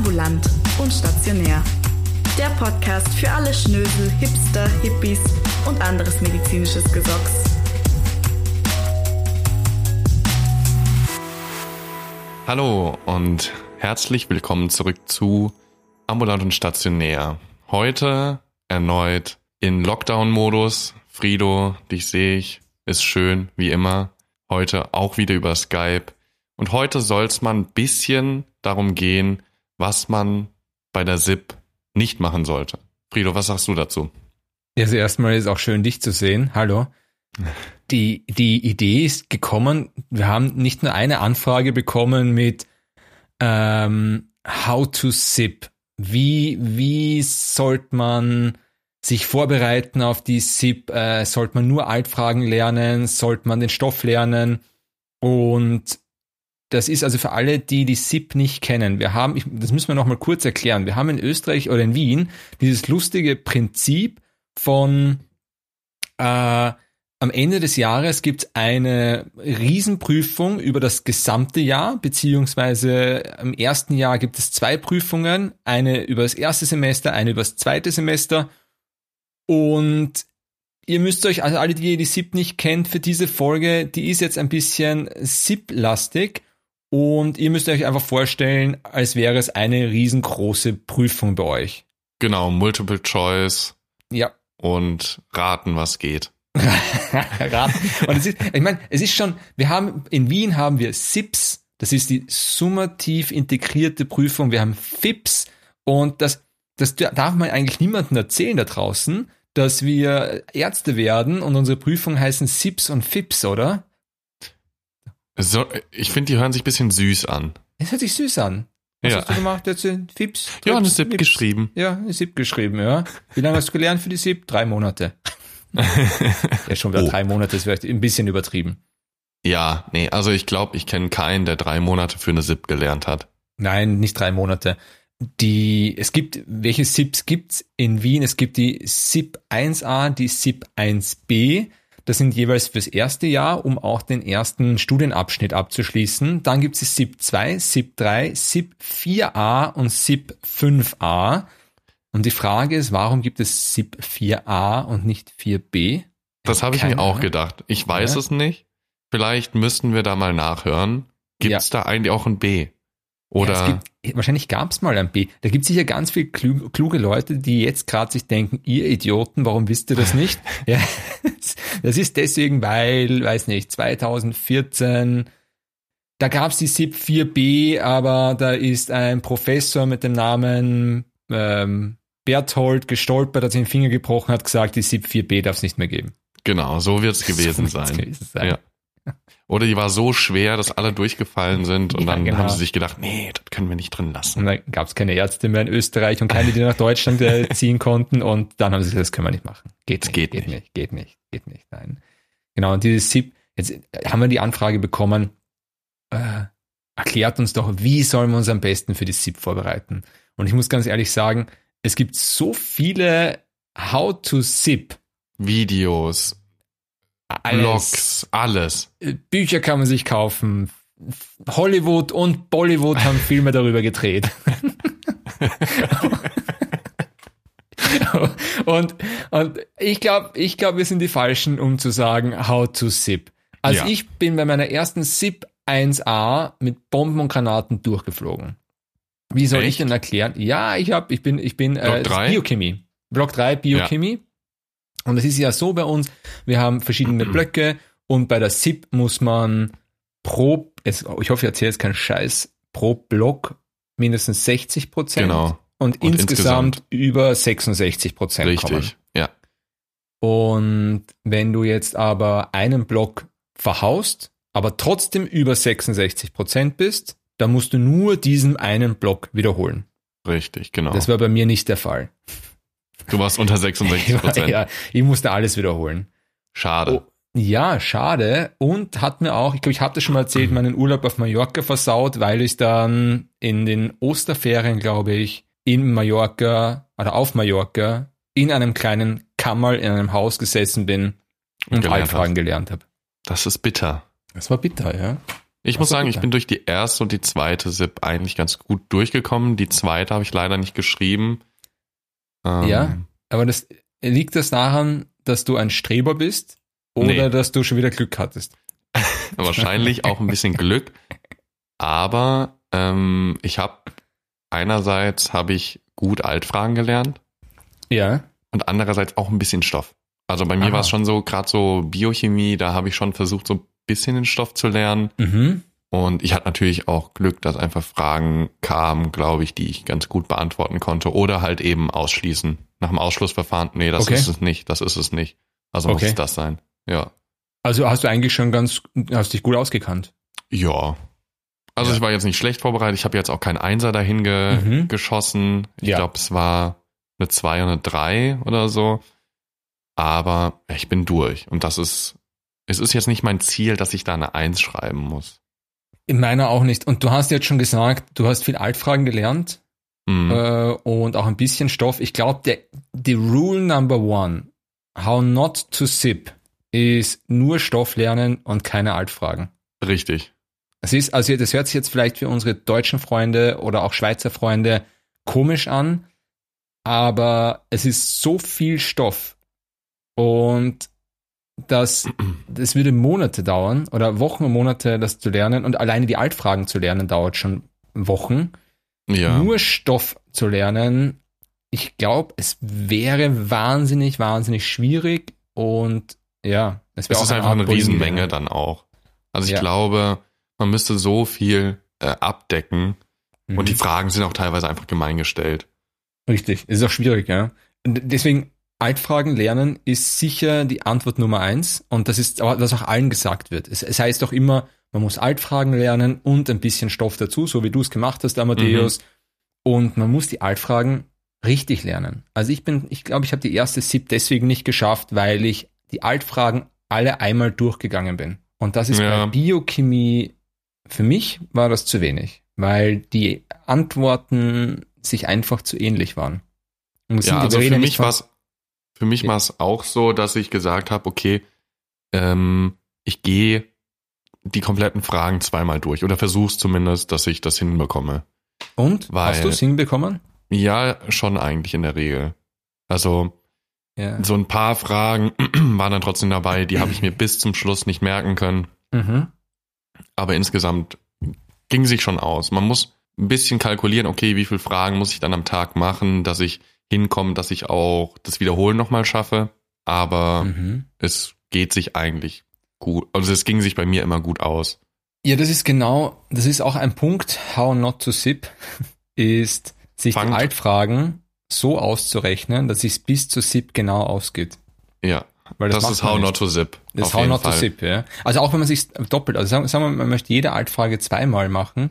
Ambulant und stationär. Der Podcast für alle Schnösel, Hipster, Hippies und anderes medizinisches Gesocks. Hallo und herzlich willkommen zurück zu Ambulant und Stationär. Heute erneut in Lockdown-Modus. Frido, dich sehe ich, ist schön, wie immer. Heute auch wieder über Skype. Und heute soll es mal ein bisschen darum gehen, was man bei der SIP nicht machen sollte. Frido, was sagst du dazu? Also erstmal ist auch schön, dich zu sehen. Hallo. Die, die Idee ist gekommen, wir haben nicht nur eine Anfrage bekommen mit ähm, How to SIP. Wie, wie sollte man sich vorbereiten auf die SIP? Äh, sollte man nur Altfragen lernen? Sollte man den Stoff lernen? Und das ist also für alle, die die SIP nicht kennen. Wir haben, das müssen wir noch mal kurz erklären. Wir haben in Österreich oder in Wien dieses lustige Prinzip von äh, am Ende des Jahres gibt es eine Riesenprüfung über das gesamte Jahr, beziehungsweise im ersten Jahr gibt es zwei Prüfungen, eine über das erste Semester, eine über das zweite Semester. Und ihr müsst euch, also alle, die die SIP nicht kennt, für diese Folge, die ist jetzt ein bisschen SIP-lastig. Und ihr müsst euch einfach vorstellen, als wäre es eine riesengroße Prüfung bei euch. Genau, Multiple Choice. Ja. Und raten, was geht. raten. Und es ist, ich meine, es ist schon, wir haben, in Wien haben wir SIPS, das ist die summativ integrierte Prüfung, wir haben FIPS und das, das darf man eigentlich niemandem erzählen da draußen, dass wir Ärzte werden und unsere Prüfungen heißen SIPS und FIPS, oder? So, ich finde, die hören sich ein bisschen süß an. Es hört sich süß an. Was Ja. hast du gemacht jetzt? FIPS? Ja, eine SIP Fips. geschrieben. Ja, eine SIP geschrieben, ja. Wie lange hast du gelernt für die SIP? Drei Monate. ja, schon wieder Oh. drei Monate ist vielleicht ein bisschen übertrieben. Ja, nee, also ich glaube, ich kenne keinen, der drei Monate für eine SIP gelernt hat. Nein, nicht drei Monate. Die, es gibt, welche SIPs gibt's in Wien? Es gibt die SIP 1a, die SIP 1b. Das sind jeweils fürs erste Jahr, um auch den ersten Studienabschnitt abzuschließen. Dann gibt's die SIP 2, SIP 3, SIP 4a und SIP 5a. Und die Frage ist, warum gibt es SIP 4a und nicht 4b? Das habe ich mir auch gedacht. Ich weiß Ja. es nicht. Vielleicht müssten wir da mal nachhören. Gibt es da eigentlich auch ein B? Oder Ja, gibt, wahrscheinlich gab es mal ein B. Da gibt es sicher ganz viel klug, kluge Leute, die jetzt gerade sich denken, ihr Idioten, warum wisst ihr das nicht? ja, das ist deswegen, weil, weiß nicht, 2014, da gab es die SIP 4b, aber da ist ein Professor mit dem Namen ähm, Berthold gestolpert, hat sich den Finger gebrochen, hat gesagt, die SIP 4b darf es nicht mehr geben. genau, so wird es gewesen So wird's sein. gewesen sein. Ja. Oder die war so schwer, dass alle durchgefallen sind und Ja, dann genau. haben sie sich gedacht, nee, das können wir nicht drin lassen. Und dann gab es keine Ärzte mehr in Österreich und keine, die nach Deutschland äh, ziehen konnten. Und dann haben sie gesagt, das können wir nicht machen. Geht nicht, geht geht nicht. nicht, geht nicht, geht nicht. Nein. Genau, und dieses SIP, jetzt haben wir die Anfrage bekommen, äh, erklärt uns doch, wie sollen wir uns am besten für die SIP vorbereiten? Und ich muss ganz ehrlich sagen, es gibt so viele How to SIP. Videos, Alles. Blogs, alles. Äh, Bücher kann man sich kaufen. Hollywood und Bollywood haben Filme darüber gedreht. und, und ich glaube, ich glaube, wir sind die Falschen, um zu sagen, how to SIP. Also Ja. ich bin bei meiner ersten SIP 1a mit Bomben und Granaten durchgeflogen. Wie soll ich Echt? denn erklären? Ja, ich hab, ich bin, ich bin Block äh? Biochemie. Block 3 Biochemie. Und es ist ja so bei uns, wir haben verschiedene Blöcke und bei der SIP muss man pro, es, ich hoffe, ich erzähle jetzt keinen Scheiß, pro Block mindestens 60 Prozent Genau. und, Und insgesamt, über 66 Prozent kommen. Richtig. Ja. Und wenn du jetzt aber einen Block verhaust, aber trotzdem über 66 Prozent bist, dann musst du nur diesen einen Block wiederholen. Richtig, genau. Das war bei mir nicht der Fall. Du warst unter 66 Prozent. ja, ich musste alles wiederholen. Schade. Oh, ja, schade. Und hat mir auch, ich glaube, ich hatte schon mal erzählt, meinen Urlaub auf Mallorca versaut, weil ich dann in den Osterferien, glaube ich, in Mallorca oder auf Mallorca in einem kleinen Kammerl in einem Haus gesessen bin und Gelernt Altfragen gelernt habe. Das ist bitter. Das war bitter, ja. Ich muss sagen, ich bin durch die erste und die zweite SIP eigentlich ganz gut durchgekommen. Die zweite habe ich leider nicht geschrieben. Ähm, ja, aber das liegt das daran, dass du ein Streber bist oder nee. dass du schon wieder Glück hattest? Wahrscheinlich auch ein bisschen Glück, aber ähm, ich habe einerseits habe ich gut Altfragen gelernt. Ja. Und andererseits auch ein bisschen Stoff. Also bei mir war es schon so, gerade so Biochemie, da habe ich schon versucht, so ein bisschen den Stoff zu lernen. Mhm. Und ich hatte natürlich auch Glück, dass einfach Fragen kamen, glaube ich, die ich ganz gut beantworten konnte. Oder halt eben ausschließen. Nach dem Ausschlussverfahren, nee, das okay. ist es nicht, das ist es nicht. Also okay. muss es das sein. Ja. Also hast du eigentlich schon ganz, hast dich gut ausgekannt? Ja. Also ja. ich war jetzt nicht schlecht vorbereitet. Ich habe jetzt auch keinen Einser dahin ge mhm. geschossen. Ich ja. glaube, es war eine 2 und eine 3 oder so. Aber ich bin durch. Und das ist, es ist jetzt nicht mein Ziel, dass ich da eine 1 schreiben muss. In meiner auch nicht. Und du hast jetzt schon gesagt, du hast viel Altfragen gelernt mhm. äh, und auch ein bisschen Stoff. Ich glaube, die Rule Number One, how not to sip, ist nur Stoff lernen und keine Altfragen. Richtig. Das ist, also das hört sich jetzt vielleicht für unsere deutschen Freunde oder auch Schweizer Freunde komisch an, aber es ist so viel Stoff und das, das würde Monate dauern oder Wochen und Monate, das zu lernen und alleine die Altfragen zu lernen dauert schon Wochen. Ja. Nur Stoff zu lernen, ich glaube, es wäre wahnsinnig, wahnsinnig schwierig und ja, es wäre auch ist einfach eine Riesenmenge dann auch. Also ich ja. glaube, man müsste so viel äh, abdecken mhm. und die Fragen sind auch teilweise einfach gemein gestellt. Richtig, es ist auch schwierig, ja. Und deswegen Altfragen lernen ist sicher die Antwort Nummer eins und das ist, was auch allen gesagt wird. Es, es heißt auch immer, man muss Altfragen lernen und ein bisschen Stoff dazu, so wie du es gemacht hast, Amadeus. Mhm. Und man muss die Altfragen richtig lernen. Also ich bin, ich glaube, ich habe die erste SIP deswegen nicht geschafft, weil ich die Altfragen alle einmal durchgegangen bin. Und das ist ja. bei Biochemie, für mich war das zu wenig, weil die Antworten sich einfach zu ähnlich waren. ja, also für mich war es für mich war es auch so, dass ich gesagt habe, okay, ähm, ich gehe die kompletten Fragen zweimal durch oder versuch's zumindest, dass ich das hinbekomme. Und? Weil, hast du es hinbekommen? Ja, schon eigentlich in der Regel. Also ja. so ein paar Fragen waren dann trotzdem dabei, die habe ich mir bis zum Schluss nicht merken können. Mhm. Aber insgesamt ging sich schon aus. Man muss ein bisschen kalkulieren, okay, wie viele Fragen muss ich dann am Tag machen, dass ich hinkomme, dass ich auch das Wiederholen nochmal schaffe. Aber mhm. es geht sich eigentlich gut. Also es ging sich bei mir immer gut aus. Ja, das ist genau, das ist auch ein Punkt, how not to sip, ist sich Fangt. die Altfragen so auszurechnen, dass es bis zu SIP genau ausgeht. Ja, Weil das, das ist How Not to Zip. Das ist How Not Fall. to Zip, ja. Also auch wenn man sich doppelt, also sagen, sagen wir, man möchte jede Altfrage zweimal machen,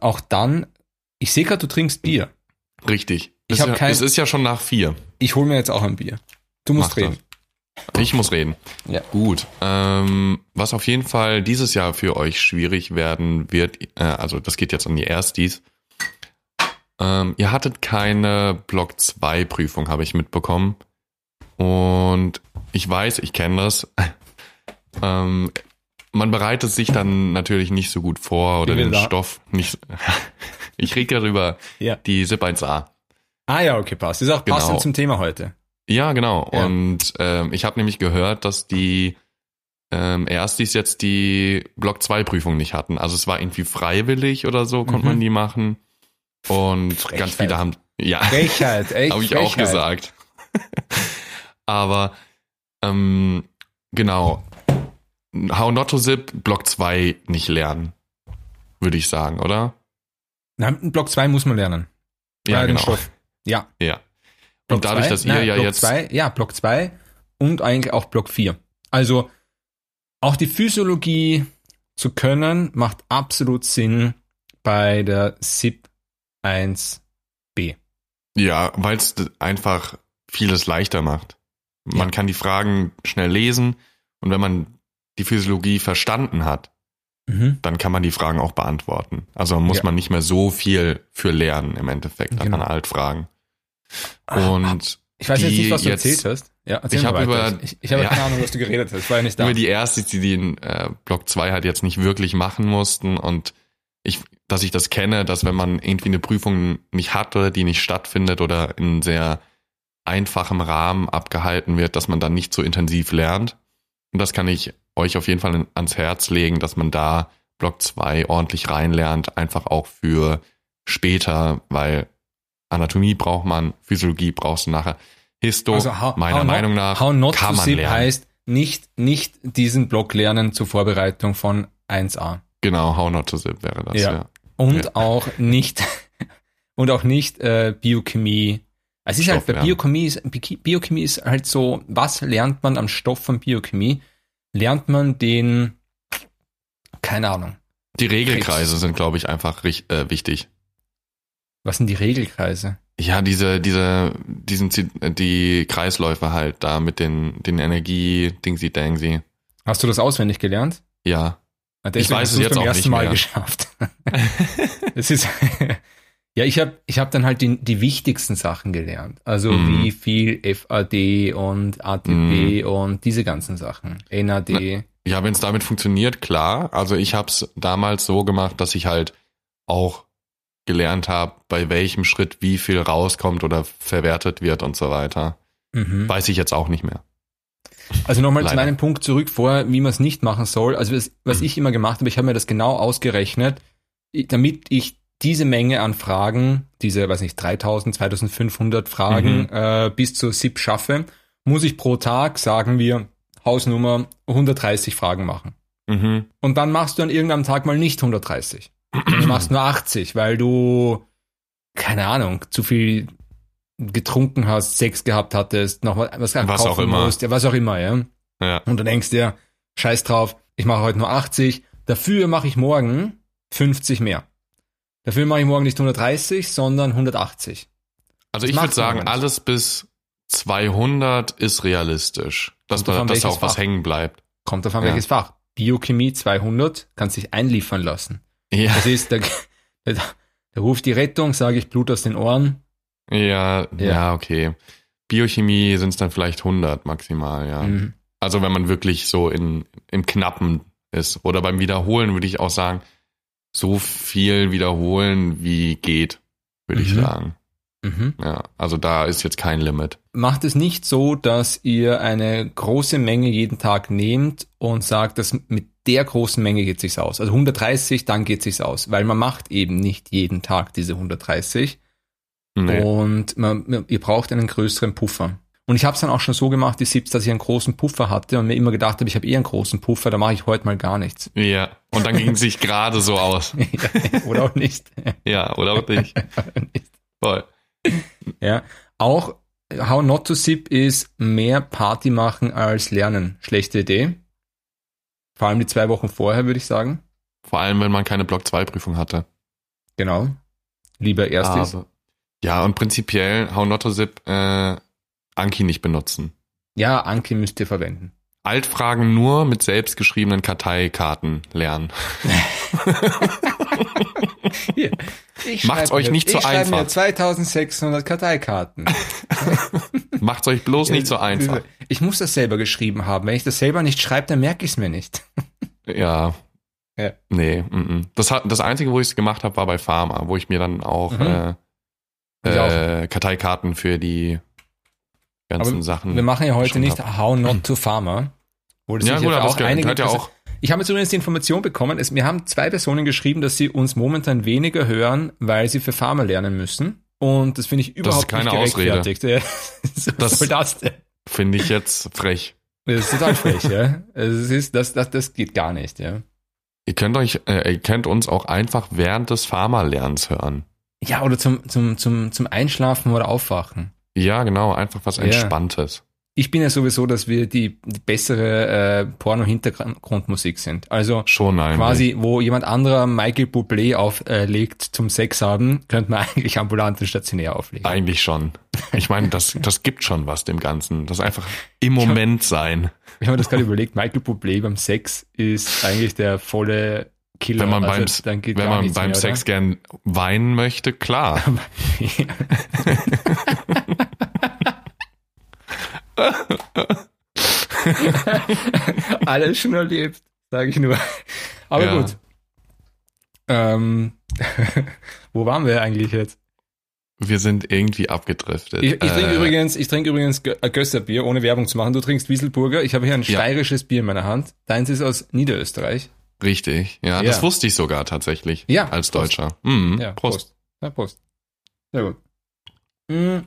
auch dann, ich sehe gerade, du trinkst Bier. Richtig. Ich habe ja, kein, es ist ja schon nach vier. Ich hole mir jetzt auch ein Bier. Du musst Mach reden. Das. Ich muss reden. Ja. Gut. Ähm, was auf jeden Fall dieses Jahr für euch schwierig werden wird, äh, also das geht jetzt an die Erstis, ähm, ihr hattet keine Block 2 Prüfung, habe ich mitbekommen. Und ich weiß, ich kenne das. ähm, man bereitet sich dann natürlich nicht so gut vor oder den da. Stoff nicht. ich rede darüber ja. die SIP 1a. Ah ja, okay, passt. Ist auch genau. passend zum Thema heute. Ja, genau. Ja. Und ähm, ich habe nämlich gehört, dass die ähm, Erstis jetzt die Block 2 Prüfung nicht hatten. Also es war irgendwie freiwillig oder so, konnte mhm. man die machen. Und Frechheit. ganz viele haben, ja, Frechheit, echt habe ich Frechheit. auch gesagt. Aber ähm, genau, How Not to Zip Block 2 nicht lernen, würde ich sagen, oder? Na, Block 2 muss man lernen. Ja, genau. Stoff. Ja. Ja. Block und dadurch, zwei? dass ihr Nein, ja Block jetzt. Zwei, ja, Block 2 und eigentlich auch Block 4. Also auch die Physiologie zu können, macht absolut Sinn bei der SIP 1b. Ja, weil es einfach vieles leichter macht. Man ja. kann die Fragen schnell lesen und wenn man die Physiologie verstanden hat, mhm. dann kann man die Fragen auch beantworten. Also muss ja. man nicht mehr so viel für lernen im Endeffekt genau. an Altfragen. Und ich weiß jetzt nicht, was du jetzt, erzählt hast. Ja, ich habe über ich, ich habe ja, keine Ahnung, was du geredet hast. Ich war ja nicht da. über die erste, die den äh, Block 2 halt jetzt nicht wirklich machen mussten und ich, dass ich das kenne, dass wenn man irgendwie eine Prüfung nicht hat oder die nicht stattfindet oder in sehr einfachem Rahmen abgehalten wird, dass man dann nicht so intensiv lernt. Und das kann ich euch auf jeden Fall ans Herz legen, dass man da Block 2 ordentlich reinlernt, einfach auch für später, weil Anatomie braucht man, Physiologie brauchst du nachher. Histo, Also how, meiner how Meinung not, nach, how not kann to man lernen. heißt nicht, nicht diesen Block lernen zur Vorbereitung von 1a. Genau, How Not to Zip wäre das, Ja. ja. Und Ja. auch nicht, und auch nicht äh, Biochemie. Es ist halt, bei Stoff lernen. Biochemie ist, Bi- Biochemie ist halt so, was lernt man am Stoff von Biochemie? Lernt man den, keine Ahnung, Die Regelkreise sind, glaube ich, einfach äh, wichtig. Was sind die Regelkreise? Ja, diese, diese, diesen, äh, die Kreisläufe halt da mit den, den Energie, Dingsy Dangsy. Hast du das auswendig gelernt? Ja. Ah, deswegen weiß hast es jetzt beim auch ersten nicht Mal mehr. geschafft. Es ist, ja, ich habe ich hab dann halt die, die wichtigsten Sachen gelernt. Also Mhm. wie viel FAD und ATP und diese ganzen Sachen. NAD. Ja, wenn es damit funktioniert, klar. Also ich habe es damals so gemacht, dass ich halt auch gelernt habe, bei welchem Schritt wie viel rauskommt oder verwertet wird und so weiter. Mhm. Weiß ich jetzt auch nicht mehr. Also nochmal zu meinem Punkt zurück vorher, wie man es nicht machen soll. Also was, was Mhm. ich immer gemacht habe, ich habe mir das genau ausgerechnet, damit ich diese Menge an Fragen, diese, weiß nicht, 3000, 2500 Fragen Mhm. äh, bis zur SIP schaffe, muss ich pro Tag, sagen wir, Hausnummer 130 Fragen machen. Mhm. Und dann machst du an irgendeinem Tag mal nicht 130. Du machst nur 80, weil du, keine Ahnung, zu viel getrunken hast, Sex gehabt hattest, noch was, was, Was auch immer. musst, ja, was auch immer, ja. Ja. Und du denkst dir, scheiß drauf, ich mache heute nur 80, dafür mache ich morgen 50 mehr. Dafür mache ich morgen nicht 130, sondern 180. Also Das ich würde sagen, alles bis 200 ist realistisch. Dass da, dass welches auch was Fach. hängen bleibt. Kommt auf an, Ja. welches Fach. Biochemie 200 kann sich einliefern lassen. Ja, Das ist, da, da, da ruft die Rettung, sage ich Blut aus den Ohren. ja, ja, Ja. okay. Biochemie sind es dann vielleicht 100 maximal, ja. Mhm. Also wenn man wirklich so in, im Knappen ist. Oder beim Wiederholen würde ich auch sagen, so viel wiederholen, wie geht, würde ich Mhm. sagen. Mhm. Ja, also da ist jetzt kein Limit. Macht es nicht so, dass ihr eine große Menge jeden Tag nehmt und sagt, dass mit der großen Menge geht sich's aus. Also 130, dann geht sich's aus, weil man macht eben nicht jeden Tag diese 130 Nee. und man, ihr braucht einen größeren Puffer. Und ich habe es dann auch schon so gemacht, die Sips, dass ich einen großen Puffer hatte und mir immer gedacht habe, ich habe eh einen großen Puffer, da mache ich heute mal gar nichts. Ja, und dann ging es sich gerade so aus. Oder auch nicht. Ja, oder auch nicht. Voll. ja. Auch How Not to Sip ist mehr Party machen als lernen. Schlechte Idee. Vor allem die zwei Wochen vorher, würde ich sagen. Vor allem, wenn man keine Block 2 Prüfung hatte. Genau. Lieber erstes. Aber, ja, und prinzipiell, How Not to Zip, äh, Anki nicht benutzen. Ja, Anki müsst ihr verwenden. Altfragen nur mit selbstgeschriebenen Karteikarten lernen. Hier. Ich Macht's euch mir- nicht so ich schreib einfach. Mir 2600 Karteikarten. Macht's euch bloß nicht so einfach. Ich muss das selber geschrieben haben. Wenn ich das selber nicht schreibe, dann merke ich es mir nicht. Ja. Ja. Nee, mm, mm. das hat das einzige, wo ich es gemacht habe, war bei Pharma, wo ich mir dann auch, Mhm. äh, Ich äh, Karteikarten für die ganzen Aber Sachen. Wir machen ja heute nicht hab. How Not to Farmer. Wo das ja, gut, aber das gehört, gehört ja auch. Ich habe jetzt übrigens die Information bekommen, es, mir haben zwei Personen geschrieben, dass sie uns momentan weniger hören, weil sie für Pharma lernen müssen. Und das finde ich überhaupt keine nicht Ausrede. gerechtfertigt. Ja. Was Das- soll das denn? Finde ich jetzt frech. Das ist total frech, ja. Also es ist, das, das, das geht gar nicht, ja. Ihr könnt euch, äh, ihr könnt uns auch einfach während des Pharmalernens hören. Ja, oder zum, zum, zum, zum Einschlafen oder Aufwachen. Ja, genau, einfach was. Entspanntes. Ich bin ja sowieso, dass wir die, die bessere äh, Porno-Hintergrundmusik sind. Also Schon eigentlich. quasi, wo jemand anderer Michael Bublé auflegt zum Sex haben, könnte man eigentlich ambulant und stationär auflegen. Eigentlich schon. Ich meine, das, das gibt schon was dem Ganzen. Das einfach im Moment sein. Ich habe mir das gerade überlegt, Michael Bublé beim Sex ist eigentlich der volle Killer. Wenn man Also, beim, geht wenn man beim mehr, Sex gern weinen möchte, klar. Alles schon erlebt, sage ich nur. Aber Ja. gut. Ähm, wo waren wir eigentlich jetzt? Wir sind irgendwie abgedriftet. Ich, ich trinke Äh, übrigens, ich trinke übrigens äh, Gösserbier, ohne Werbung zu machen. Du trinkst Wieselburger. Ich habe hier ein Ja. steirisches Bier in meiner Hand. Deins ist aus Niederösterreich. Richtig, ja, Ja. das wusste ich sogar tatsächlich. Ja, Als Prost. Deutscher. Mhm, Ja, Prost. Prost. Ja, Prost. Sehr gut. Mm.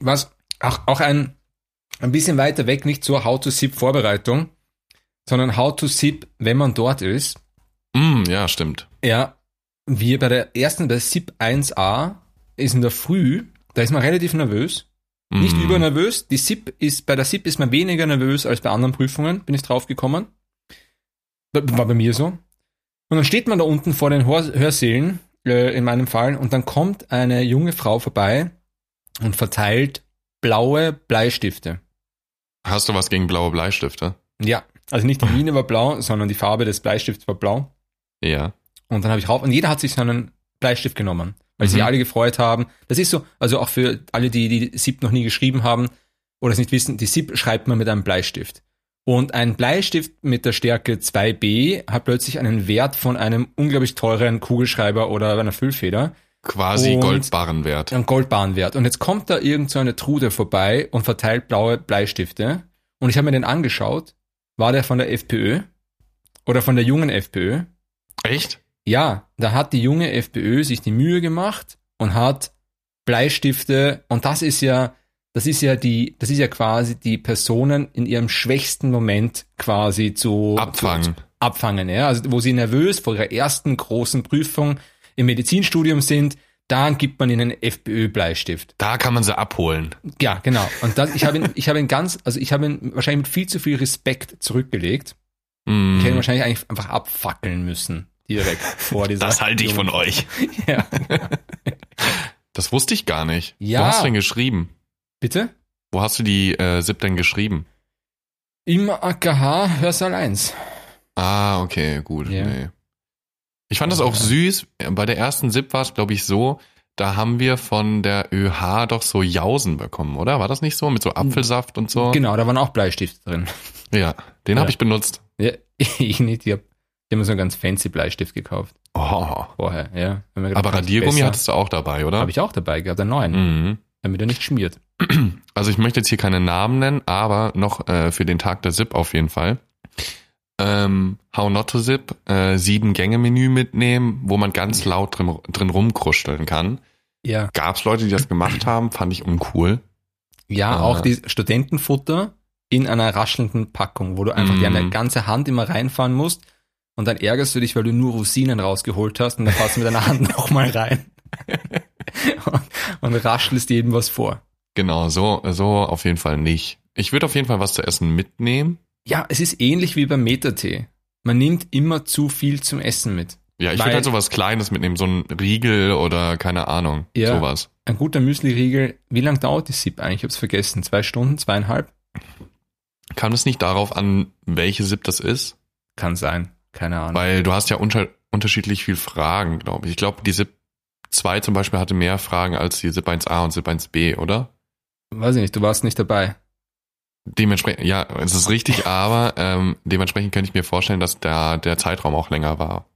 Was auch, auch ein, ein bisschen weiter weg, nicht zur How-to-Sip-Vorbereitung, sondern How-to-Sip, wenn man dort ist. Mm, ja, stimmt. Ja, wir bei der ersten, bei SIP 1a, ist in der Früh, da ist man relativ nervös. Nicht Mm. übernervös. Die SIP ist, bei der SIP ist man weniger nervös als bei anderen Prüfungen, bin ich drauf gekommen. War bei mir so. Und dann steht man da unten vor den Hör Hörsälen, äh, in meinem Fall, und dann kommt eine junge Frau vorbei und verteilt blaue Bleistifte. Hast du was gegen blaue Bleistifte? Ja, also nicht die Mine war blau, sondern die Farbe des Bleistifts war blau. Ja. Und dann habe ich rauf, und jeder hat sich so einen Bleistift genommen, weil Mhm. sich alle gefreut haben. Das ist so, also auch für alle, die die SIP noch nie geschrieben haben oder es nicht wissen, die SIP schreibt man mit einem Bleistift. Und ein Bleistift mit der Stärke 2b hat plötzlich einen Wert von einem unglaublich teuren Kugelschreiber oder einer Füllfeder, Quasi Und- Goldbarrenwert. einen Goldbahnwert. Und jetzt kommt da irgend so eine Trude vorbei und verteilt blaue Bleistifte. Und ich habe mir den angeschaut. War der von der FPÖ oder von der jungen FPÖ? Echt? Ja, da hat die junge FPÖ sich die Mühe gemacht und hat Bleistifte und das ist ja, das ist ja die, das ist ja quasi die Personen in ihrem schwächsten Moment quasi zu Abfangen. zu, abfangen, ja, also wo sie nervös vor ihrer ersten großen Prüfung im Medizinstudium sind, dann gibt man ihnen einen FPÖ-Bleistift. Da kann man sie abholen. Ja, genau. Und das, ich habe ihn, ich habe ihn ganz, also ich habe ihn wahrscheinlich mit viel zu viel Respekt zurückgelegt. Mm. Ich hätte ihn wahrscheinlich eigentlich einfach abfackeln müssen. Direkt vor dieser. Das halte ich von euch. Ja. Das wusste ich gar nicht. Ja. Wo hast du denn geschrieben? Bitte? Wo hast du die äh, SIP denn geschrieben? Im AKH Hörsaal 1. Ah, okay, gut. Ja. Nee. Ich fand das auch süß. Bei der ersten SIP war es, glaube ich, so, da haben wir von der ÖH doch so Jausen bekommen, oder? War das nicht so? Mit so Apfelsaft und so? Genau, da waren auch Bleistifte drin. Ja, den Ja. habe ich benutzt. Ja, ich nicht. Ich habe hab mir so einen ganz fancy Bleistift gekauft. Oh. Vorher, ja. Gedacht, Aber Radiergummi besser. hattest du auch dabei, oder? Habe ich auch dabei gehabt, einen neuen. Mhm. Damit er nicht schmiert. Also ich möchte jetzt hier keine Namen nennen, aber noch äh, für den Tag der SIP auf jeden Fall. Ähm, How Not to Zip, äh, sieben Gänge Menü mitnehmen, wo man ganz laut drin, drin rumkruscheln kann. Ja. Gab's Leute, die das gemacht haben, fand ich uncool. Ja, Ah. auch die Studentenfutter in einer raschelnden Packung, wo du einfach Mhm. deine ganze Hand immer reinfahren musst und dann ärgerst du dich, weil du nur Rosinen rausgeholt hast und dann fährst du mit deiner Hand nochmal rein und, und raschelst jedem was vor. Genau, so, so auf jeden Fall nicht. Ich würde auf jeden Fall was zu essen mitnehmen. Ja, es ist ähnlich wie beim Metatee. Man nimmt immer zu viel zum Essen mit. Ja, ich würde halt sowas Kleines mitnehmen, so ein Riegel oder keine Ahnung, Ja. sowas. Ein guter Müsli-Riegel, wie lang dauert die SIP eigentlich? Ich hab's vergessen. Zwei Stunden, zweieinhalb? Kam es nicht darauf an, welche SIP das ist? Kann sein. Keine Ahnung. Weil du hast ja unter unterschiedlich viel Fragen, glaube ich. Ich glaube, die SIP 2 zum Beispiel hatte mehr Fragen als die SIP 1a und SIP 1b, oder? Weiß ich nicht, du warst nicht dabei. Dementsprechend, ja, es ist richtig, aber ähm, dementsprechend könnte ich mir vorstellen, dass der, der Zeitraum auch länger war.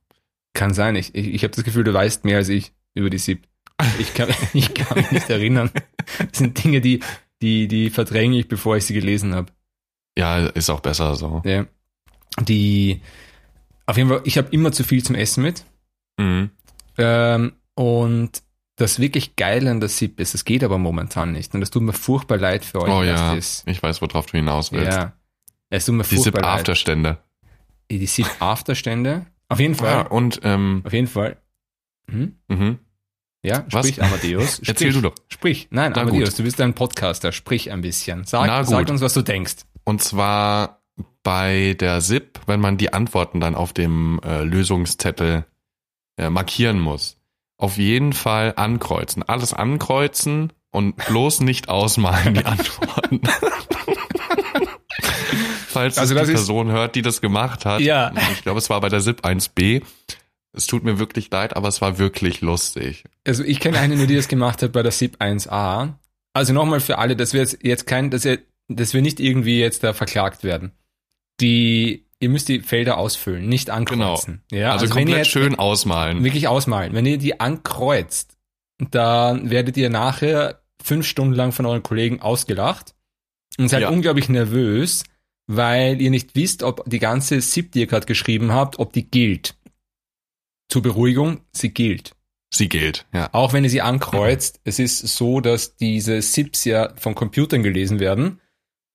Kann sein. Ich, ich, ich habe das Gefühl, du weißt mehr als ich über die SIP. Ich kann, ich kann mich nicht erinnern. Das sind Dinge, die, die, die verdränge ich, bevor ich sie gelesen habe. Ja, ist auch besser so. Ja. Die, auf jeden Fall, ich habe immer zu viel zum Essen mit. Mhm. Ähm, und das wirklich Geile an der SIP ist, das geht aber momentan nicht. Und das tut mir furchtbar leid für euch. Oh ja, ich weiß, worauf du hinaus willst. ja. Es tut mir Die SIP. Afterstände. Die SIP Afterstände. Auf jeden Fall. Ja, und ähm, Auf jeden Fall. Hm? mhm. Ja, Was? sprich, Amadeus. Sprich. erzähl du doch. Sprich. Nein, Na Amadeus, gut. du bist ein Podcaster. Sprich ein bisschen. Sag, sag uns, was du denkst. Und zwar bei der SIP, wenn man die Antworten dann auf dem äh, Lösungszettel äh, markieren muss. Auf jeden Fall ankreuzen. Alles ankreuzen und bloß nicht ausmalen die Antworten. Falls Also die Person hört, die das gemacht hat. Ja. Ich glaube, es war bei der SIP 1b. Es tut mir wirklich leid, aber es war wirklich lustig. Also ich kenne eine nur, die das gemacht hat bei der SIP 1a. Also nochmal für alle, dass wir jetzt, jetzt kein, dass, ihr, dass wir nicht irgendwie jetzt da verklagt werden. Die, ihr müsst die Felder ausfüllen, nicht ankreuzen. Ja, also, ihr komplett jetzt schön ausmalen. wirklich ausmalen. Wenn ihr die ankreuzt, dann werdet ihr nachher fünf Stunden lang von euren Kollegen ausgelacht und seid Ja. unglaublich nervös, weil ihr nicht wisst, ob die ganze SIP, die ihr gerade geschrieben habt, ob die gilt. Zur Beruhigung, sie gilt. Sie gilt, ja. Auch wenn ihr sie ankreuzt, es ist so, dass diese SIPs ja von Computern gelesen werden.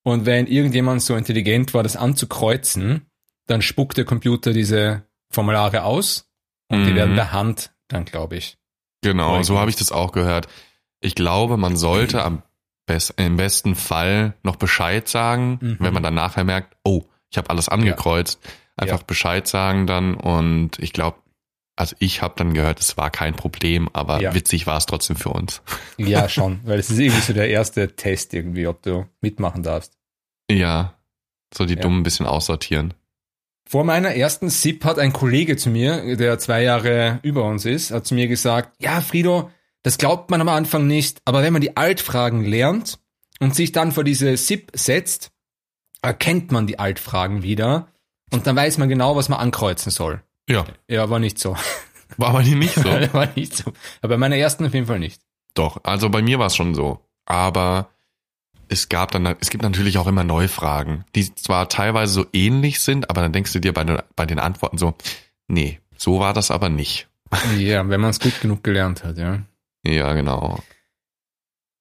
Und wenn irgendjemand so intelligent war, das anzukreuzen, dann spuckt der Computer diese Formulare aus und die Mhm. werden per Hand dann, glaube ich. Genau, so habe ich das auch gehört. Ich glaube, man sollte am best, im besten Fall noch Bescheid sagen, Mhm. wenn man dann nachher merkt, oh, ich habe alles angekreuzt. Einfach Ja. Bescheid sagen dann und ich glaube, also ich habe dann gehört, es war kein Problem, aber Ja. witzig war es trotzdem für uns. Ja, schon, weil es ist irgendwie so der erste Test irgendwie, ob du mitmachen darfst. Ja, so die Ja. dummen ein bisschen aussortieren. Vor meiner ersten SIP hat ein Kollege zu mir, der zwei Jahre über uns ist, hat zu mir gesagt, ja, Frido, das glaubt man am Anfang nicht, aber wenn man die Altfragen lernt und sich dann vor diese SIP setzt, erkennt man die Altfragen wieder und dann weiß man genau, was man ankreuzen soll. Ja, Ja, war nicht so. war aber nicht so. war nicht so. Aber bei meiner ersten auf jeden Fall nicht. Doch, also bei mir war es schon so. Aber es gab dann, es gibt natürlich auch immer Neufragen, die zwar teilweise so ähnlich sind, aber dann denkst du dir bei, den- bei den Antworten so, nee, so war das aber nicht. Ja, wenn man es gut genug gelernt hat, ja. Ja, genau.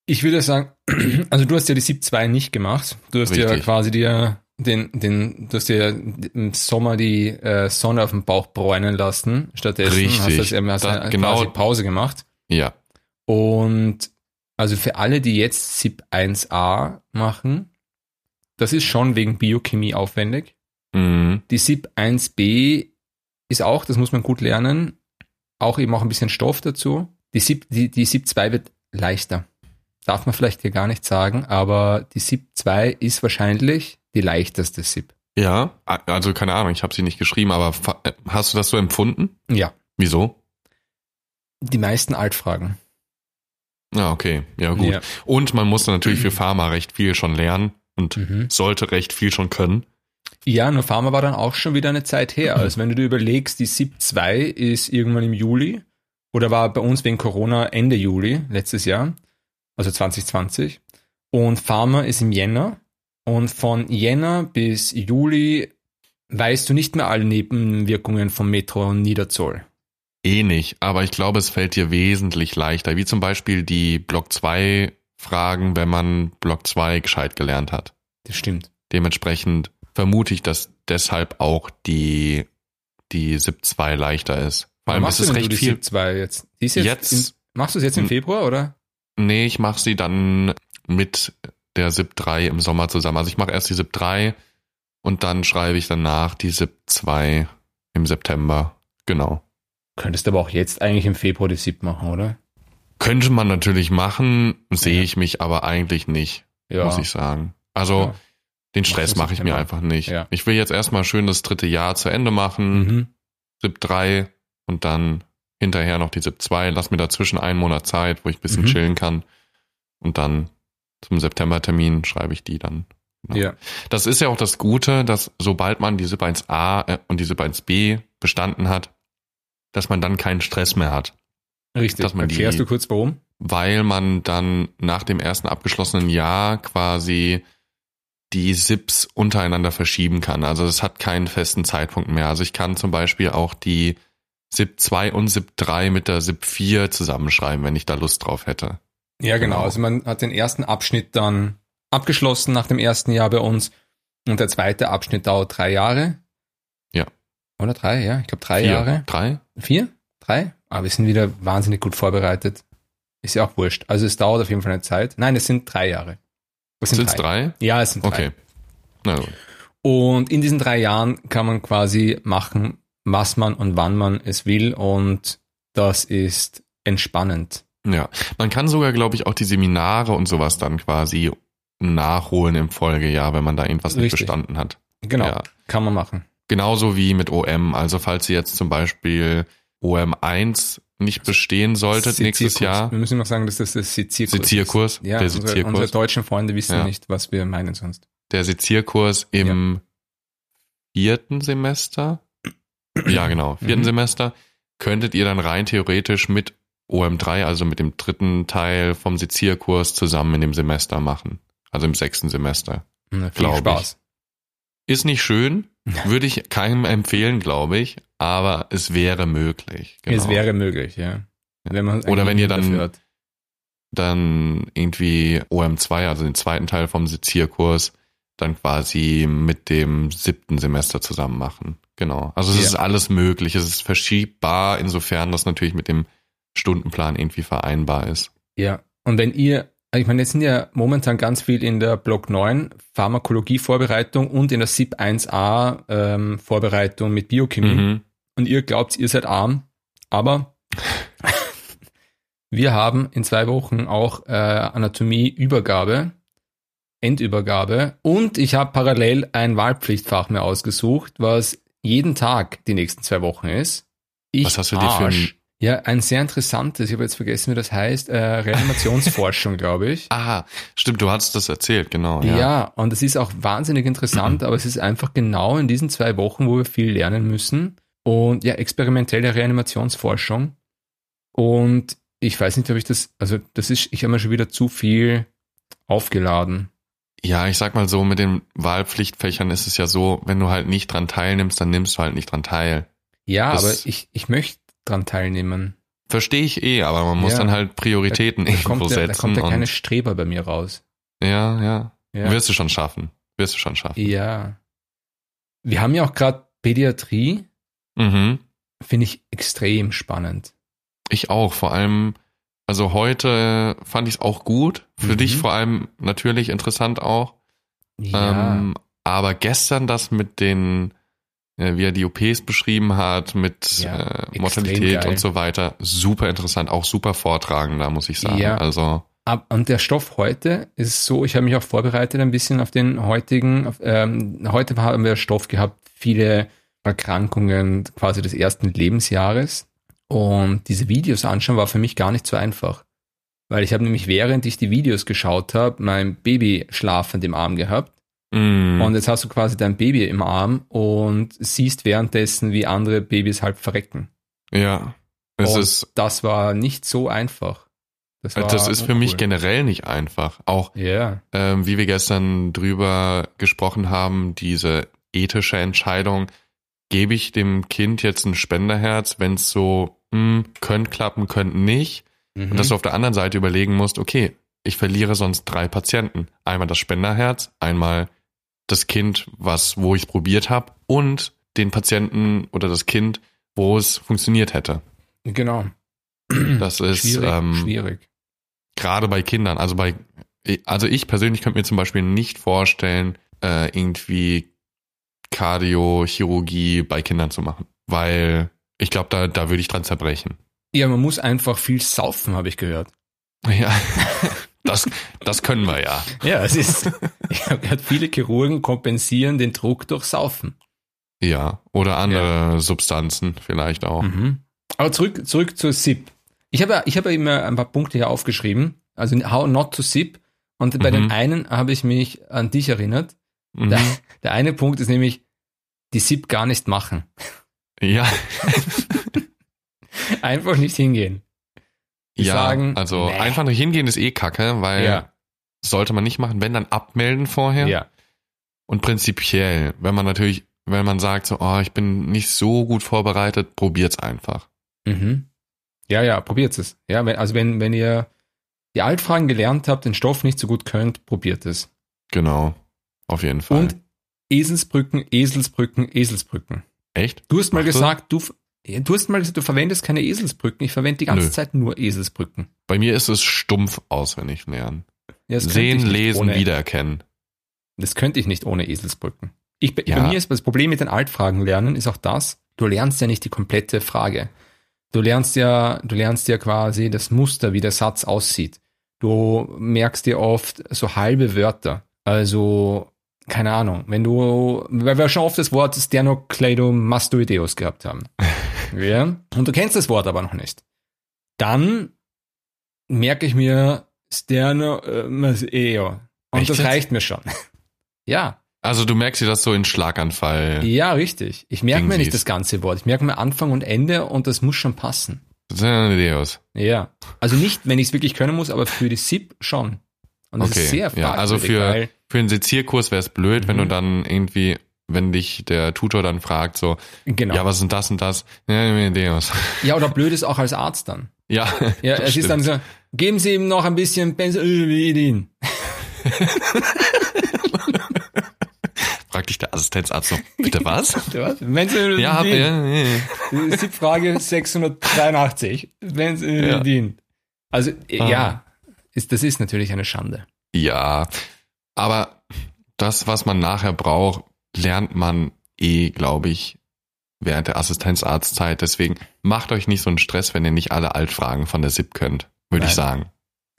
Ich würde sagen, also du hast ja die SIP 2 nicht gemacht. Du hast ja Richtig. quasi dir den, den, du hast dir im Sommer die äh, Sonne auf dem Bauch bräunen lassen. Stattdessen hast Richtig. du das, hast Da- genau. quasi Pause gemacht. Ja, Und also für alle, die jetzt SIP 1a machen, das ist schon wegen Biochemie aufwendig. mhm. Die SIP 1b ist auch, das muss man gut lernen, auch eben auch ein bisschen Stoff dazu. Die SIP, die, die SIP 2 wird leichter. Darf man vielleicht hier gar nicht sagen, aber die SIP 2 ist wahrscheinlich die leichteste SIP. ja, also keine Ahnung, ich habe sie nicht geschrieben, aber äh, hast du das so empfunden? Ja, Wieso? die meisten Altfragen. Ja, okay, ja gut. Ja. Und man musste natürlich für Pharma recht viel schon lernen und Mhm. sollte recht viel schon können. Ja, nur Pharma war dann auch schon wieder eine Zeit her. Also wenn du dir überlegst, die SIP 2 ist irgendwann im Juli oder war bei uns wegen Corona Ende Juli letztes Jahr, also 2020. Und Pharma ist im Jänner. Und von Jänner bis Juli weißt du nicht mehr alle Nebenwirkungen von Metro und Niederzoll. Eh nicht, aber ich glaube, es fällt dir wesentlich leichter, wie zum Beispiel die Block 2 Fragen, wenn man Block 2 gescheit gelernt hat. Das stimmt. Dementsprechend vermute ich, dass deshalb auch die, die SIP 2 leichter ist. Vor Wann allem machst ist du es recht viel. SIP 2 jetzt? Die ist jetzt, Jetzt- im, machst du es jetzt im. Februar, oder? Nee, ich mache sie dann mit der SIP 3 im Sommer zusammen. Also ich mache erst die SIP 3 und dann schreibe ich danach die SIP 2 im September. Genau. Könntest aber auch jetzt eigentlich im Februar die SIP machen, oder? Könnte man natürlich machen, sehe Ja. ich mich aber eigentlich nicht, Ja. muss ich sagen. Also Ja. den Stress mache ich mir einfach nicht. Ich will jetzt erstmal schön das dritte Jahr zu Ende machen, Mhm. SIP 3 und dann hinterher noch die SIP 2. Lass mir dazwischen einen Monat Zeit, wo ich ein bisschen Mhm. chillen kann. Und dann zum Septembertermin schreibe ich die dann. Genau. Ja. Das ist ja auch das Gute, dass sobald man die SIP 1a äh, und die SIP 1b bestanden hat, dass man dann keinen Stress mehr hat. Richtig. Dass man die- Erklärst du kurz warum? weil man dann nach dem ersten abgeschlossenen Jahr quasi die SIPs untereinander verschieben kann. Also es hat keinen festen Zeitpunkt mehr. Also ich kann zum Beispiel auch die SIP 2 und SIP 3 mit der SIP 4 zusammenschreiben, wenn ich da Lust drauf hätte. Ja, genau. Genau. Also man hat den ersten Abschnitt dann abgeschlossen nach dem ersten Jahr bei uns und der zweite Abschnitt dauert drei Jahre. Oder drei, ja? Ich glaube drei Vier, Jahre. Drei? Vier? Drei? Aber wir sind wieder wahnsinnig gut vorbereitet. Ist ja auch wurscht. Also es dauert auf jeden Fall eine Zeit. Nein, es sind drei Jahre. Es Sind es drei? Ja, es sind drei. Okay. Na gut. Und in diesen drei Jahren kann man quasi machen, was man und wann man es will und das ist entspannend. Ja. Man kann sogar, glaube ich, auch die Seminare und sowas dann quasi nachholen im Folgejahr, wenn man da irgendwas nicht Richtig. bestanden hat. Genau, Ja. kann man machen. Genauso wie mit OM. Also falls Sie jetzt zum Beispiel OM 1 nicht bestehen solltet nächstes Sezierkurs. Jahr. Wir müssen noch sagen, dass das der Sezierkurs Sezierkurs, ist. Ja, der unsere, Sezierkurs. unsere deutschen Freunde wissen Ja. nicht, was wir meinen sonst. Der Sezierkurs im vierten Semester. Ja, genau, vierten Mhm. Semester könntet ihr dann rein theoretisch mit OM3, also mit dem dritten Teil vom Sezierkurs zusammen in dem Semester machen. Also im sechsten Semester. Na, viel Glaub ich. Spaß. Ist nicht schön, würde ich keinem empfehlen, glaube ich, aber es wäre möglich. Genau. Es wäre möglich, ja. Wenn man Oder wenn ihr dann- dann irgendwie OM2, also den zweiten Teil vom Sezierkurs, dann quasi mit dem siebten Semester zusammen machen. Genau. Also es Ja. ist alles möglich. Es ist verschiebbar, insofern das natürlich mit dem Stundenplan irgendwie vereinbar ist. Ja, und wenn ihr, ich meine, jetzt sind ja momentan ganz viel in der Block 9 Pharmakologie-Vorbereitung und in der SIP 1a ähm, Vorbereitung mit Biochemie Mhm. und ihr glaubt, ihr seid arm, aber wir haben in zwei Wochen auch äh, Anatomie-Übergabe, Endübergabe und ich habe parallel ein Wahlpflichtfach mir ausgesucht, was jeden Tag die nächsten zwei Wochen ist. Ich Was hast du dir für ein-. Ja, ein sehr interessantes, ich habe jetzt vergessen, wie das heißt, äh, Reanimationsforschung, glaube ich. Ah, stimmt, du hattest das erzählt, genau. Ja. Ja. und es ist auch wahnsinnig interessant, aber es ist einfach genau in diesen zwei Wochen, wo wir viel lernen müssen. Und ja, experimentelle Reanimationsforschung. Und ich weiß nicht, ob ich das, also das ist, ich habe mir schon wieder zu viel aufgeladen. ja, ich sag mal so, mit den Wahlpflichtfächern ist es ja so, wenn du halt nicht dran teilnimmst, dann nimmst du halt nicht dran teil. Ja, Das- aber ich, ich möchte dran teilnehmen. Verstehe ich eh, aber man muss Ja. dann halt Prioritäten Da irgendwo kommt, ja, da setzen. kommt ja keine Streber bei mir raus. ja, ja, Ja. Wirst du schon schaffen. Wirst du schon schaffen. ja. Wir haben ja auch gerade Pädiatrie, Mhm. finde ich extrem spannend. Ich auch, vor allem, also heute fand ich es auch gut. Für Mhm. dich vor allem natürlich interessant auch. Ja. Ähm, aber gestern das mit den, wie er die OPs beschrieben hat, mit Ja, äh, Mortalität und so weiter, super interessant, auch super vortragender, muss ich sagen. Ja. Also, Ab- Und der Stoff heute ist so, ich habe mich auch vorbereitet ein bisschen auf den heutigen, auf, ähm, heute haben wir Stoff gehabt, viele Erkrankungen quasi des ersten Lebensjahres. Und diese Videos anschauen war für mich gar nicht so einfach. Weil ich habe nämlich, während ich die Videos geschaut habe, mein Baby schlafend im Arm gehabt. Mh, Und jetzt hast du quasi dein Baby im Arm und siehst währenddessen, wie andere Babys halb verrecken. ja, es und ist, das war nicht so einfach. Das, war das ist für mich generell nicht einfach. Auch Ja, ähm, wie wir gestern drüber gesprochen haben, diese ethische Entscheidung, gebe ich dem Kind jetzt ein Spenderherz, wenn es so, hm, könnte klappen, könnte nicht. Mhm. Und dass du auf der anderen Seite überlegen musst, okay, ich verliere sonst drei Patienten. Einmal das Spenderherz, einmal das Kind, was, wo ich probiert habe, und den Patienten oder das Kind, wo es funktioniert hätte. Genau. Das ist schwierig, ähm, schwierig. gerade bei Kindern, also bei, also ich persönlich könnte mir zum Beispiel nicht vorstellen, äh, irgendwie Kardiochirurgie bei Kindern zu machen, weil ich glaube, da, da würde ich dran zerbrechen. Ja, man muss einfach viel saufen, habe ich gehört. Ja, das, das können wir ja. Ja, es ist, ich habe gehört, viele Chirurgen kompensieren den Druck durch Saufen. Ja, oder andere Substanzen vielleicht auch. Mhm. Aber zurück, zurück zur SIP. Ich habe, ja- ich habe ja immer ein paar Punkte hier aufgeschrieben, also how not to SIP. Und bei Mhm. dem einen habe ich mich an dich erinnert. Mhm. Der, der eine Punkt ist nämlich, die SIP gar nicht machen. Ja, Einfach nicht hingehen. Die ja, sagen, also nee. einfach nur hingehen ist eh kacke, weil Ja, sollte man nicht machen, wenn dann abmelden vorher. ja. Und prinzipiell, wenn man natürlich, wenn man sagt so, oh, ich bin nicht so gut vorbereitet, probiert's einfach. Mhm. Ja, ja, probiert es. Ja, wenn, also wenn, wenn ihr die Altfragen gelernt habt, den Stoff nicht so gut könnt, probiert es. Genau. Auf jeden Fall. Und Eselsbrücken, Eselsbrücken, Eselsbrücken. echt? Du hast mal Machst gesagt, du, du hast mal gesagt, du verwendest keine Eselsbrücken. Ich verwende die ganze Nö. Zeit nur Eselsbrücken. Bei mir ist es stumpf auswendig lernen. Ja, Sehen, lesen, ohne, wiedererkennen. Das könnte ich nicht ohne Eselsbrücken. Ich, bei- Ja. Bei mir ist das Problem mit den Altfragen lernen ist auch das, du lernst ja nicht die komplette Frage. Du lernst ja, du lernst ja quasi das Muster, wie der Satz aussieht. Du merkst dir oft so halbe Wörter. Also, keine Ahnung, wenn du, weil wir schon oft das Wort Sternocleidomastoideus gehabt haben. ja. Und du kennst das Wort aber noch nicht. dann merke ich mir Sterno äh, Eo. Und Echt das reicht mir schon. ja. Also du merkst dir das so in Schlaganfall. Ja, richtig. Ich merke mir nicht das ganze Wort. Ich merke mir Anfang und Ende und das muss schon passen. Deus. Ja. Also nicht, wenn ich es wirklich können muss, aber für die SIP schon. Und das Okay, ist sehr ja, also für- weil, Für einen Sezierkurs wäre es blöd, wenn Mhm. du dann irgendwie, wenn dich der Tutor dann fragt, so, genau. ja, was ist denn das und das? Ja, Deus. Ja, oder blöd ist auch als Arzt dann. Ja, Ja, das es ist dann stimmt. so, geben Sie ihm noch ein bisschen Benzodiazepin. Fragt dich der Assistenzarzt so, bitte was? Benzodiazepin. ja, hab, ja, ja, ja. SIP-Frage 683. Benzodiazepin. Also, äh, Ah. ja, ist, das ist natürlich eine Schande. Ja, aber das, was man nachher braucht, lernt man eh, glaube ich, während der Assistenzarztzeit. Deswegen macht euch nicht so einen Stress, wenn ihr nicht alle Altfragen von der SIP könnt, würde ich sagen.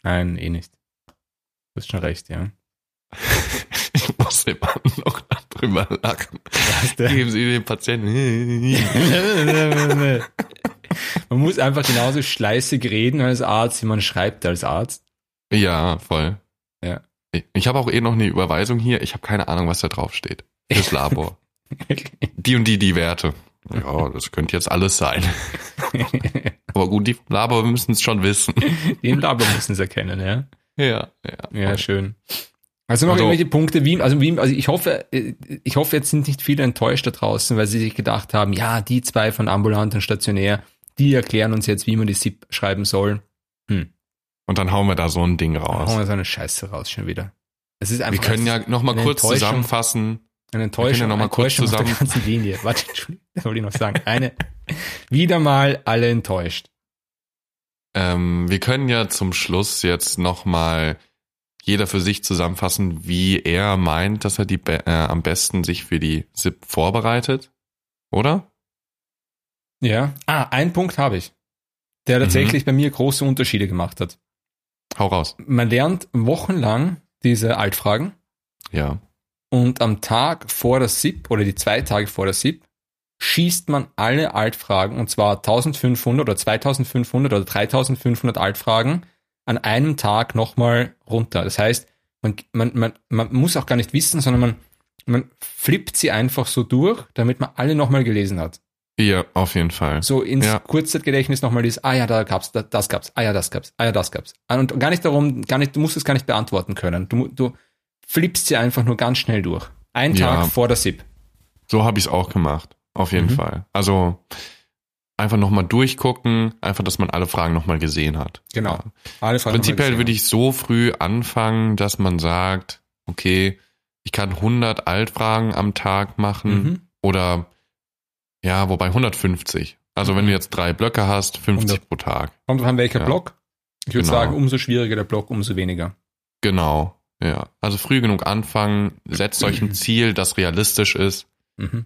Nein, eh nicht. Du hast schon recht, ja. Ich muss immer noch drüber lachen. Geben Sie dem Patienten. man muss einfach genauso schleißig reden als Arzt, wie man schreibt als Arzt. Ja, voll. Ja. Ich- habe auch eh noch eine Überweisung hier. Ich habe keine Ahnung, was da drauf steht. Fürs Labor. die und die, die Werte. Ja, das könnte jetzt alles sein. Aber gut, die Labor müssen es schon wissen. Die im Labor müssen es erkennen, ja. Ja, ja. Ja, schön. Also noch Also- irgendwelche Punkte, wie, also wie, also ich hoffe, ich hoffe, jetzt sind nicht viele enttäuscht da draußen, weil sie sich gedacht haben, ja, die zwei von ambulant und stationär, die erklären uns jetzt, wie man die SIP schreiben soll. Und dann hauen wir da so ein Ding raus. hauen wir so eine Scheiße raus schon wieder. Es ist einfach Wir können ja noch mal eine kurz zusammenfassen. eine wir Enttäuschung, können ja noch mal kurz Enttäuschung auf der zusammen- ganzen Linie. Warte, Entschuldigung, das wollte ich noch sagen. Eine, wieder mal alle enttäuscht. Ähm, wir können ja zum Schluss jetzt noch mal jeder für sich zusammenfassen, wie er meint, dass er die äh, am besten sich für die SIP vorbereitet, oder? Ja. Ah, einen Punkt habe ich, der tatsächlich bei mir große Unterschiede gemacht hat. Hau raus. Man lernt wochenlang diese Altfragen Ja. und am Tag vor der SIP oder die zwei Tage vor der SIP schießt man alle Altfragen und zwar 1500 oder 2500 oder 3500 Altfragen an einem Tag nochmal runter. Das heißt, man, man, man, man muss auch gar nicht wissen, sondern man, man flippt sie einfach so durch, damit man alle nochmal gelesen hat. Ja, auf jeden Fall. So ins Ja. Kurzzeitgedächtnis nochmal dieses, ah ja, da gab's, da, das gab's, ah ja, das gab's, ah ja, das gab's. Und gar nicht darum, gar nicht, du musst es gar nicht beantworten können. Du, du flippst sie einfach nur ganz schnell durch. Ein Ja. Tag vor der SIP. So habe ich es auch gemacht. Auf jeden Mhm. Fall. Also einfach nochmal durchgucken, einfach, dass man alle Fragen nochmal gesehen hat. Genau. Ja. Alle Fragen Prinzipiell würde ich so früh anfangen, dass man sagt, okay, ich kann 100 Altfragen am Tag machen Mhm. oder ja, wobei 150. Also wenn Mhm. du jetzt drei Blöcke hast, 50 100. pro Tag. Kommt an, welcher Ja. Block. Ich würde Genau. sagen, umso schwieriger der Block, umso weniger. Genau. Ja. Also früh genug anfangen, setzt euch ein Ziel, das realistisch ist Mhm.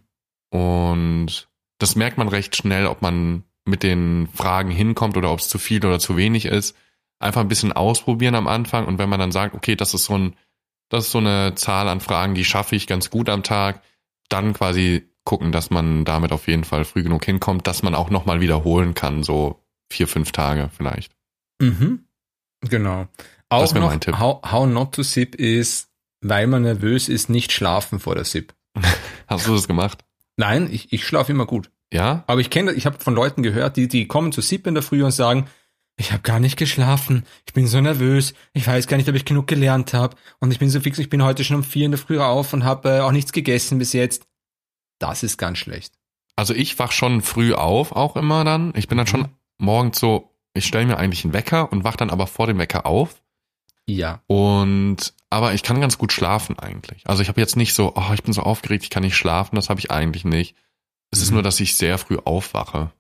und das merkt man recht schnell, ob man mit den Fragen hinkommt oder ob es zu viel oder zu wenig ist. Einfach ein bisschen ausprobieren am Anfang und wenn man dann sagt, okay, das ist so ein, das ist so eine Zahl an Fragen, die schaffe ich ganz gut am Tag, dann quasi gucken, dass man damit auf jeden Fall früh genug hinkommt, dass man auch nochmal wiederholen kann, so vier, fünf Tage vielleicht. Mhm. Genau. Auch Das wär noch, mein Tipp. How, how not to SIP ist, weil man nervös ist, nicht schlafen vor der SIP. Hast du das gemacht? Nein, ich, ich schlafe immer gut. Ja? Aber ich kenne, ich habe von Leuten gehört, die, die kommen zu SIP in der Früh und sagen, ich habe gar nicht geschlafen, ich bin so nervös, ich weiß gar nicht, ob ich genug gelernt habe und ich bin so fix, ich bin heute schon um vier in der Früh auf und habe äh, auch nichts gegessen bis jetzt. Das ist ganz schlecht. Also ich wach schon früh auf, auch immer dann. Ich bin dann schon Mhm. morgens so, ich stelle mir eigentlich einen Wecker und wach dann aber vor dem Wecker auf. Ja. Und aber ich kann ganz gut schlafen eigentlich. Also ich habe jetzt nicht so, oh, ich bin so aufgeregt, ich kann nicht schlafen, das habe ich eigentlich nicht. Es ist Mhm. nur, dass ich sehr früh aufwache.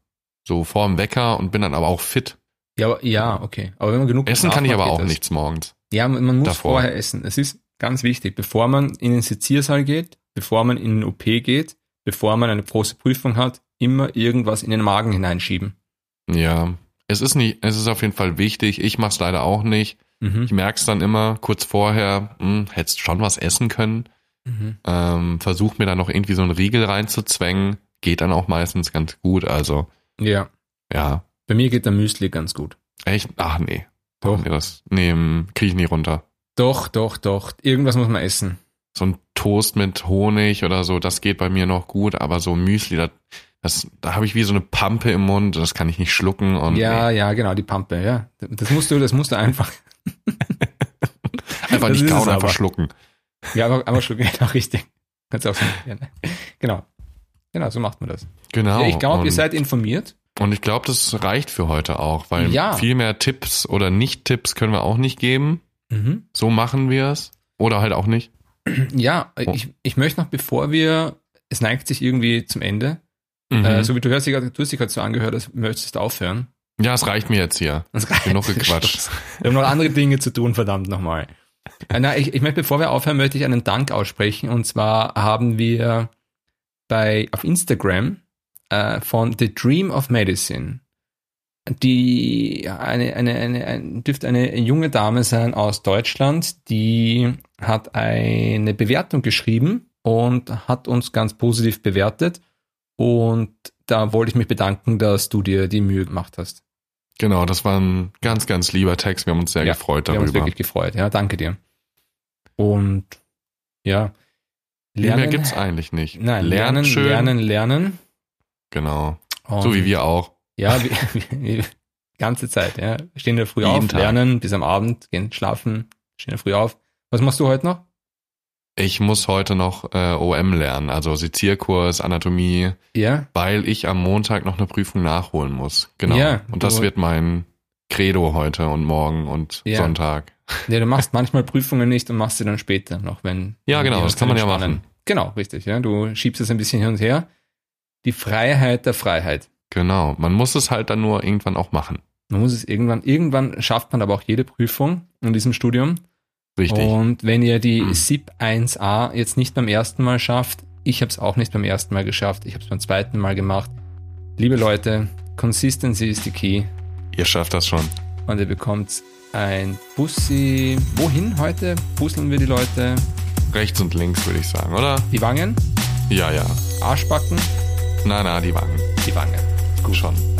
So vor dem Wecker und bin dann aber auch fit. Ja, aber, ja, okay. Aber wenn man genug Essen kann ich aber auch das. nichts morgens. Ja, man man muss davor. vorher essen. Es ist ganz wichtig, bevor man in den Seziersaal geht, bevor man in den OP geht, bevor man eine große Prüfung hat, immer irgendwas in den Magen hineinschieben. Ja, es ist nicht, es ist auf jeden Fall wichtig. Ich mach's leider auch nicht. Mhm. Ich merk's dann immer kurz vorher, hm, hättest schon was essen können. Mhm. Ähm, versuch mir dann noch irgendwie so einen Riegel reinzuzwängen. Geht dann auch meistens ganz gut. Also Ja. ja, Bei mir geht der Müsli ganz gut. Echt? Ach nee. Doch. Nee, das nee, ähm, krieg ich nie runter. Doch, doch, doch. Irgendwas muss man essen. So ein Toast mit Honig oder so, das geht bei mir noch gut, aber so Müsli, das, das da habe ich wie so eine Pampe im Mund, das kann ich nicht schlucken und ja, nee, ja, genau, die Pampe, ja. Das musst du, das musst du einfach. einfach das nicht kauen, einfach schlucken. Ja, aber, aber schon, genau, richtig. Kannst du auch so, ja, ne? Genau. Genau, so macht man das. Genau. Ja, ich glaube, ihr seid informiert. Und ich glaube, das reicht für heute auch, weil Ja. viel mehr Tipps oder Nicht-Tipps können wir auch nicht geben. Mhm. So machen wir es. Oder halt auch nicht. Ja, Oh. ich, ich möchte noch, bevor wir, es neigt sich irgendwie zum Ende, Mhm. äh, so wie du hörst, du hast dich gerade so angehört, als möchtest du aufhören. ja, es reicht mir jetzt hier. Das reicht. Genug gequatscht. Wir haben noch andere Dinge zu tun, verdammt nochmal. Äh, Na, ich, ich möchte, bevor wir aufhören, möchte ich einen Dank aussprechen. Und zwar haben wir bei, auf Instagram äh, von The Dream of Medicine, die eine, eine, eine, ein, dürfte eine junge Dame sein aus Deutschland, die hat eine Bewertung geschrieben und hat uns ganz positiv bewertet. Und da wollte ich mich bedanken, dass du dir die Mühe gemacht hast. Genau, das war ein ganz, ganz lieber Text. Wir haben uns sehr Ja, gefreut Wir haben uns darüber. wirklich gefreut. Ja, danke dir. Und ja, Viel mehr gibt's eigentlich nicht. Nein, Lernen lernen, schön. lernen, lernen. Genau. Und So wie wir auch. Ja, wie, ganze Zeit. Ja, wir stehen ja früh Jeden auf, Tag. lernen bis am Abend, gehen schlafen, stehen ja früh auf. Was machst du heute noch? Ich muss heute noch äh, OM lernen, also Sezierkurs, Anatomie, Ja, weil ich am Montag noch eine Prüfung nachholen muss. Genau. Ja, und das wird mein Credo heute und morgen und Ja. Sonntag. ja, du machst manchmal Prüfungen nicht und machst sie dann später noch, wenn. Ja, genau, das kann man ja entspannen. machen. Genau, richtig. Ja, du schiebst es ein bisschen hin und her. Die Freiheit der Freiheit. Genau. Man muss es halt dann nur irgendwann auch machen. Man muss es irgendwann, irgendwann schafft man aber auch jede Prüfung in diesem Studium. Richtig. Und wenn ihr die Hm. SIP 1a jetzt nicht beim ersten Mal schafft, ich habe es auch nicht beim ersten Mal geschafft, ich habe es beim zweiten Mal gemacht. Liebe Leute, Consistency ist die Key Ihr schafft das schon. und ihr bekommt ein Bussi. Wohin heute? Puzzeln wir die Leute? Rechts und links, würde ich sagen, oder? Die Wangen? Ja, ja. Arschbacken? Na, na, die Wangen. Die Wangen. Gut. Schon.